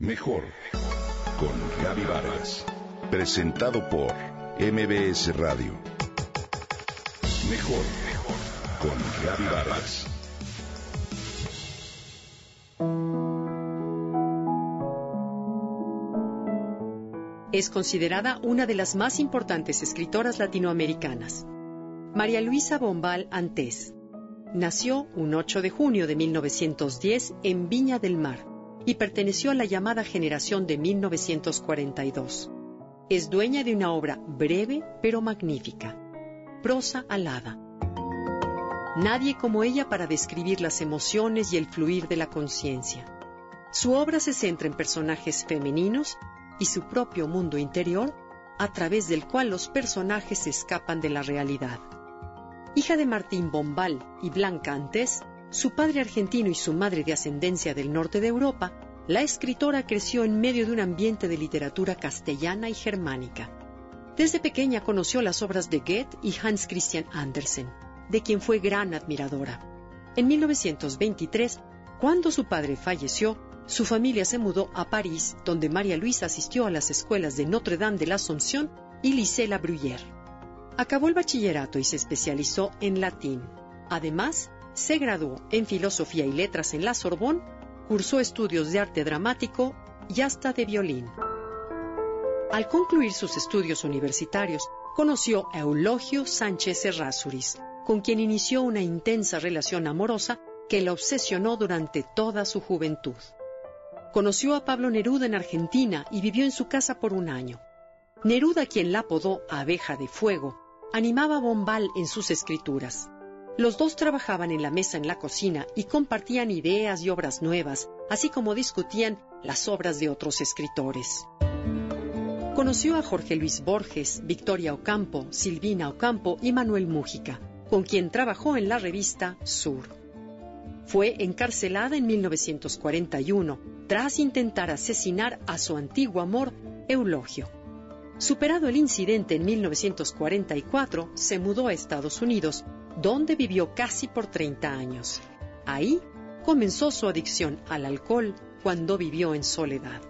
Mejor con Gaby Vargas. Presentado por MBS Radio. Mejor con Gaby Vargas. Es considerada una de las más importantes escritoras latinoamericanas. María Luisa Bombal Antés. Nació un 8 de junio de 1910 en Viña del Mar y perteneció a la llamada generación de 1942. Es dueña de una obra breve pero magnífica, prosa alada. Nadie como ella para describir las emociones y el fluir de la conciencia. Su obra se centra en personajes femeninos y su propio mundo interior, a través del cual los personajes escapan de la realidad. Hija de Martín Bombal y Blanca Antes, su padre argentino y su madre de ascendencia del norte de Europa, la escritora creció en medio de un ambiente de literatura castellana y germánica. Desde pequeña conoció las obras de Goethe y Hans Christian Andersen, de quien fue gran admiradora. En 1923, cuando su padre falleció, su familia se mudó a París, donde María Luisa asistió a las escuelas de Notre Dame de la Asunción y Lycée La Bruyère. Acabó el bachillerato y se especializó en latín. Además, se graduó en Filosofía y Letras en la Sorbonne, cursó estudios de arte dramático y hasta de violín. Al concluir sus estudios universitarios, conoció a Eulogio Sánchez Errázuriz, con quien inició una intensa relación amorosa que la obsesionó durante toda su juventud. Conoció a Pablo Neruda en Argentina y vivió en su casa por un año. Neruda, quien la apodó abeja de fuego, animaba a Bombal en sus escrituras. Los dos trabajaban en la mesa en la cocina y compartían ideas y obras nuevas, así como discutían las obras de otros escritores. Conoció a Jorge Luis Borges, Victoria Ocampo, Silvina Ocampo y Manuel Mújica, con quien trabajó en la revista Sur. Fue encarcelada en 1941 tras intentar asesinar a su antiguo amor, Eulogio. Superado el incidente en 1944, se mudó a Estados Unidos donde vivió casi por 30 años. Ahí comenzó su adicción al alcohol cuando vivió en soledad.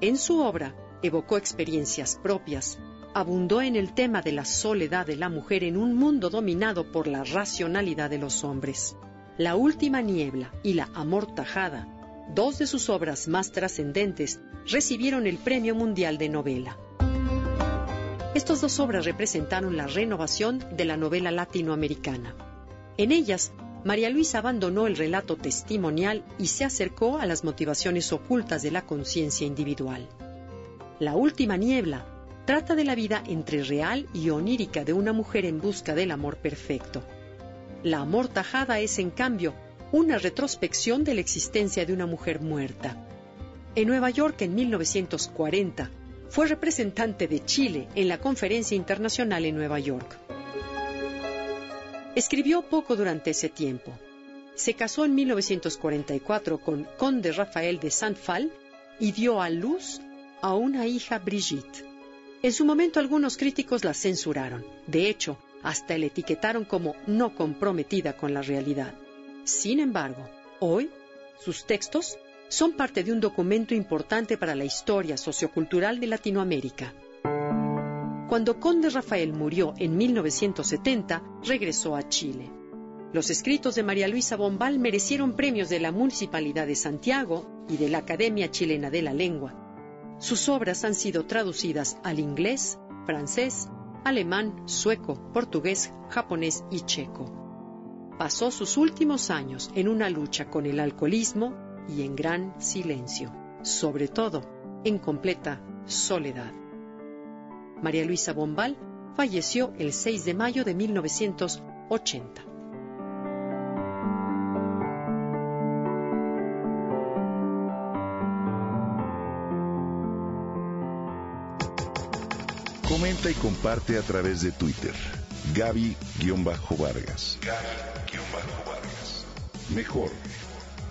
En su obra evocó experiencias propias, abundó en el tema de la soledad de la mujer en un mundo dominado por la racionalidad de los hombres. La última niebla y la amortajada, dos de sus obras más trascendentes, recibieron el Premio Mundial de Novela. Estas dos obras representaron la renovación de la novela latinoamericana. En ellas, María Luisa abandonó el relato testimonial y se acercó a las motivaciones ocultas de la conciencia individual. La última niebla trata de la vida entre real y onírica de una mujer en busca del amor perfecto. La amortajada es, en cambio, una retrospección de la existencia de una mujer muerta. En Nueva York, en 1940, fue representante de Chile en la Conferencia Internacional en Nueva York. Escribió poco durante ese tiempo. Se casó en 1944 con Conde Rafael de Saint-Phal y dio a luz a una hija Brigitte. En su momento algunos críticos la censuraron. De hecho, hasta la etiquetaron como no comprometida con la realidad. Sin embargo, hoy sus textos son parte de un documento importante para la historia sociocultural de Latinoamérica. Cuando Conde Rafael murió en 1970, regresó a Chile. Los escritos de María Luisa Bombal merecieron premios de la Municipalidad de Santiago y de la Academia Chilena de la Lengua. Sus obras han sido traducidas al inglés, francés, alemán, sueco, portugués, japonés y checo. Pasó sus últimos años en una lucha con el alcoholismo, y en gran silencio, sobre todo en completa soledad. María Luisa Bombal falleció el 6 de mayo de 1980. Comenta y comparte a través de Twitter. Gaby-Vargas. Gaby-Vargas. Mejor